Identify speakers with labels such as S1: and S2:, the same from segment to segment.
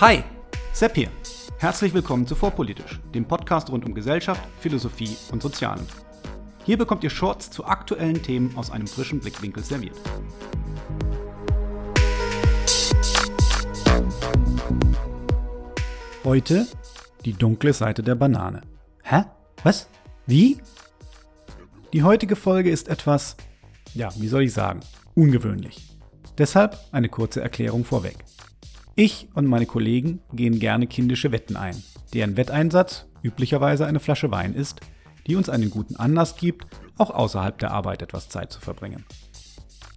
S1: Hi, Sepp hier. Herzlich willkommen zu Vorpolitisch, dem Podcast rund um Gesellschaft, Philosophie und Sozialen. Hier bekommt ihr Shorts zu aktuellen Themen aus einem frischen Blickwinkel serviert. Heute die dunkle Seite der Banane. Hä? Was? Wie? Die heutige Folge ist etwas, ja, wie soll ich sagen, ungewöhnlich. Deshalb eine kurze Erklärung vorweg. Ich und meine Kollegen gehen gerne kindische Wetten ein, deren Wetteinsatz üblicherweise eine Flasche Wein ist, die uns einen guten Anlass gibt, auch außerhalb der Arbeit etwas Zeit zu verbringen.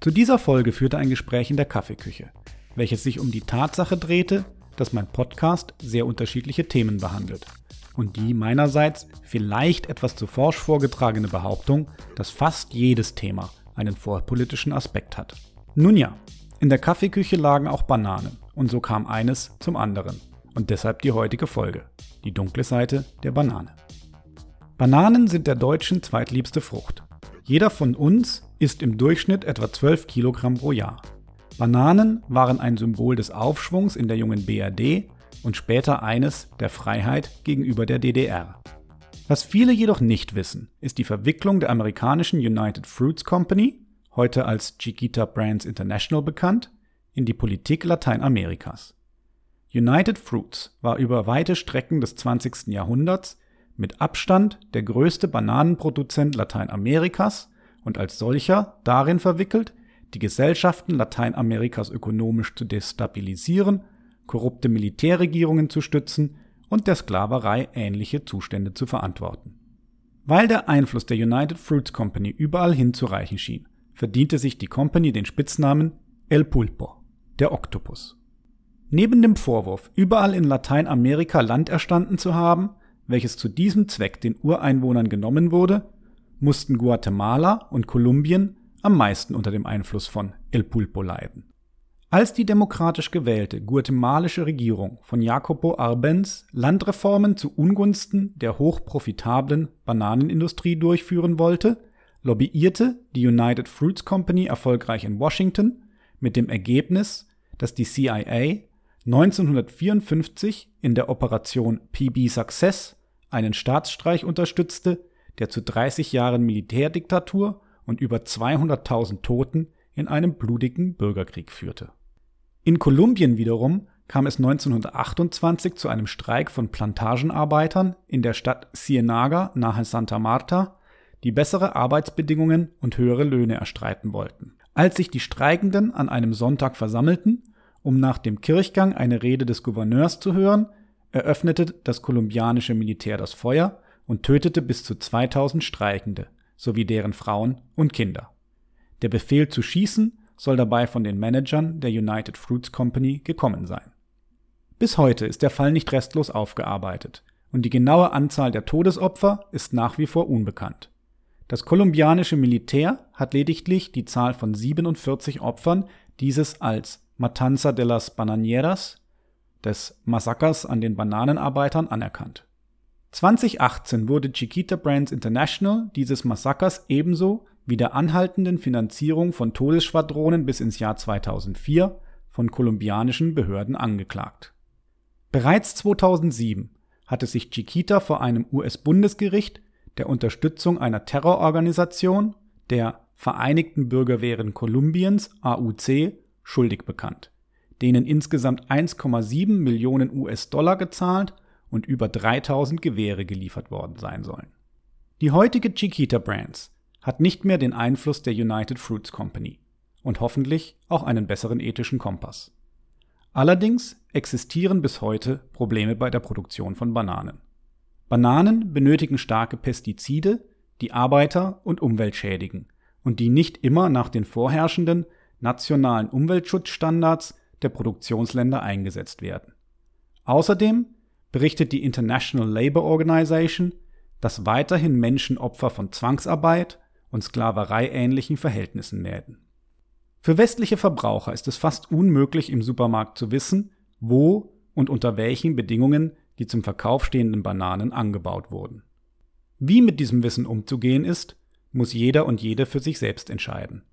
S1: Zu dieser Folge führte ein Gespräch in der Kaffeeküche, welches sich um die Tatsache drehte, dass mein Podcast sehr unterschiedliche Themen behandelt und die meinerseits vielleicht etwas zu forsch vorgetragene Behauptung, dass fast jedes Thema einen vorpolitischen Aspekt hat. Nun ja, in der Kaffeeküche lagen auch Bananen und so kam eines zum anderen und deshalb die heutige Folge, die dunkle Seite der Banane. Bananen sind der Deutschen zweitliebste Frucht. Jeder von uns isst im Durchschnitt etwa 12 Kilogramm pro Jahr. Bananen waren ein Symbol des Aufschwungs in der jungen BRD und später eines der Freiheit gegenüber der DDR. Was viele jedoch nicht wissen, ist die Verwicklung der amerikanischen United Fruits Company, heute als Chiquita Brands International bekannt, in die Politik Lateinamerikas. United Fruits war über weite Strecken des 20. Jahrhunderts mit Abstand der größte Bananenproduzent Lateinamerikas und als solcher darin verwickelt, die Gesellschaften Lateinamerikas ökonomisch zu destabilisieren korrupte Militärregierungen zu stützen und der Sklaverei ähnliche Zustände zu verantworten. Weil der Einfluss der United Fruits Company überall hinzureichen schien, verdiente sich die Company den Spitznamen El Pulpo, der Oktopus. Neben dem Vorwurf, überall in Lateinamerika Land erstanden zu haben, welches zu diesem Zweck den Ureinwohnern genommen wurde, mussten Guatemala und Kolumbien am meisten unter dem Einfluss von El Pulpo leiden. Als die demokratisch gewählte guatemalische Regierung von Jacopo Arbenz Landreformen zu Ungunsten der hochprofitablen Bananenindustrie durchführen wollte, lobbyierte die United Fruits Company erfolgreich in Washington mit dem Ergebnis, dass die CIA 1954 in der Operation PB Success einen Staatsstreich unterstützte, der zu 30 Jahren Militärdiktatur und über 200.000 Toten in einem blutigen Bürgerkrieg führte in Kolumbien wiederum kam es 1928 zu einem Streik von Plantagenarbeitern in der Stadt Cienaga nahe Santa Marta, die bessere Arbeitsbedingungen und höhere Löhne erstreiten wollten. Als sich die Streikenden an einem Sonntag versammelten, um nach dem Kirchgang eine Rede des Gouverneurs zu hören, eröffnete das kolumbianische Militär das Feuer und tötete bis zu 2000 Streikende sowie deren Frauen und Kinder. Der Befehl zu schießen soll dabei von den Managern der United Fruits Company gekommen sein. Bis heute ist der Fall nicht restlos aufgearbeitet und die genaue Anzahl der Todesopfer ist nach wie vor unbekannt. Das kolumbianische Militär hat lediglich die Zahl von 47 Opfern dieses als Matanza de las Bananeras, des Massakers an den Bananenarbeitern, anerkannt. 2018 wurde Chiquita Brands International dieses Massakers ebenso wie der anhaltenden Finanzierung von Todesschwadronen bis ins Jahr 2004 von kolumbianischen Behörden angeklagt. Bereits 2007 hatte sich Chiquita vor einem US-Bundesgericht der Unterstützung einer Terrororganisation, der Vereinigten Bürgerwehren Kolumbiens AUC, schuldig bekannt, denen insgesamt 1,7 Millionen US-Dollar gezahlt und über 3000 Gewehre geliefert worden sein sollen. Die heutige Chiquita Brands hat nicht mehr den Einfluss der United Fruits Company und hoffentlich auch einen besseren ethischen Kompass. Allerdings existieren bis heute Probleme bei der Produktion von Bananen. Bananen benötigen starke Pestizide, die Arbeiter und Umwelt schädigen und die nicht immer nach den vorherrschenden nationalen Umweltschutzstandards der Produktionsländer eingesetzt werden. Außerdem berichtet die International Labour Organization, dass weiterhin Menschen Opfer von Zwangsarbeit und sklavereiähnlichen Verhältnissen nähten. Für westliche Verbraucher ist es fast unmöglich im Supermarkt zu wissen, wo und unter welchen Bedingungen die zum Verkauf stehenden Bananen angebaut wurden. Wie mit diesem Wissen umzugehen ist, muss jeder und jede für sich selbst entscheiden.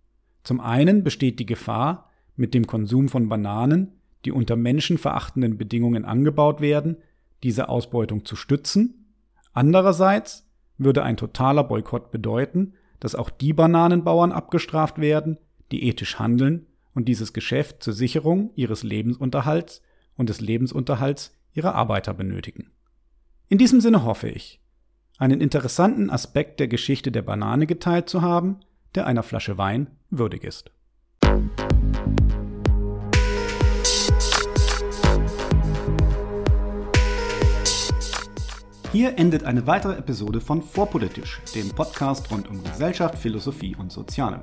S1: Zum einen besteht die Gefahr, mit dem Konsum von Bananen die unter menschenverachtenden Bedingungen angebaut werden, diese Ausbeutung zu stützen. Andererseits würde ein totaler Boykott bedeuten, dass auch die Bananenbauern abgestraft werden, die ethisch handeln und dieses Geschäft zur Sicherung ihres Lebensunterhalts und des Lebensunterhalts ihrer Arbeiter benötigen. In diesem Sinne hoffe ich, einen interessanten Aspekt der Geschichte der Banane geteilt zu haben, der einer Flasche Wein würdig ist. Hier endet eine weitere Episode von Vorpolitisch, dem Podcast rund um Gesellschaft, Philosophie und Soziale.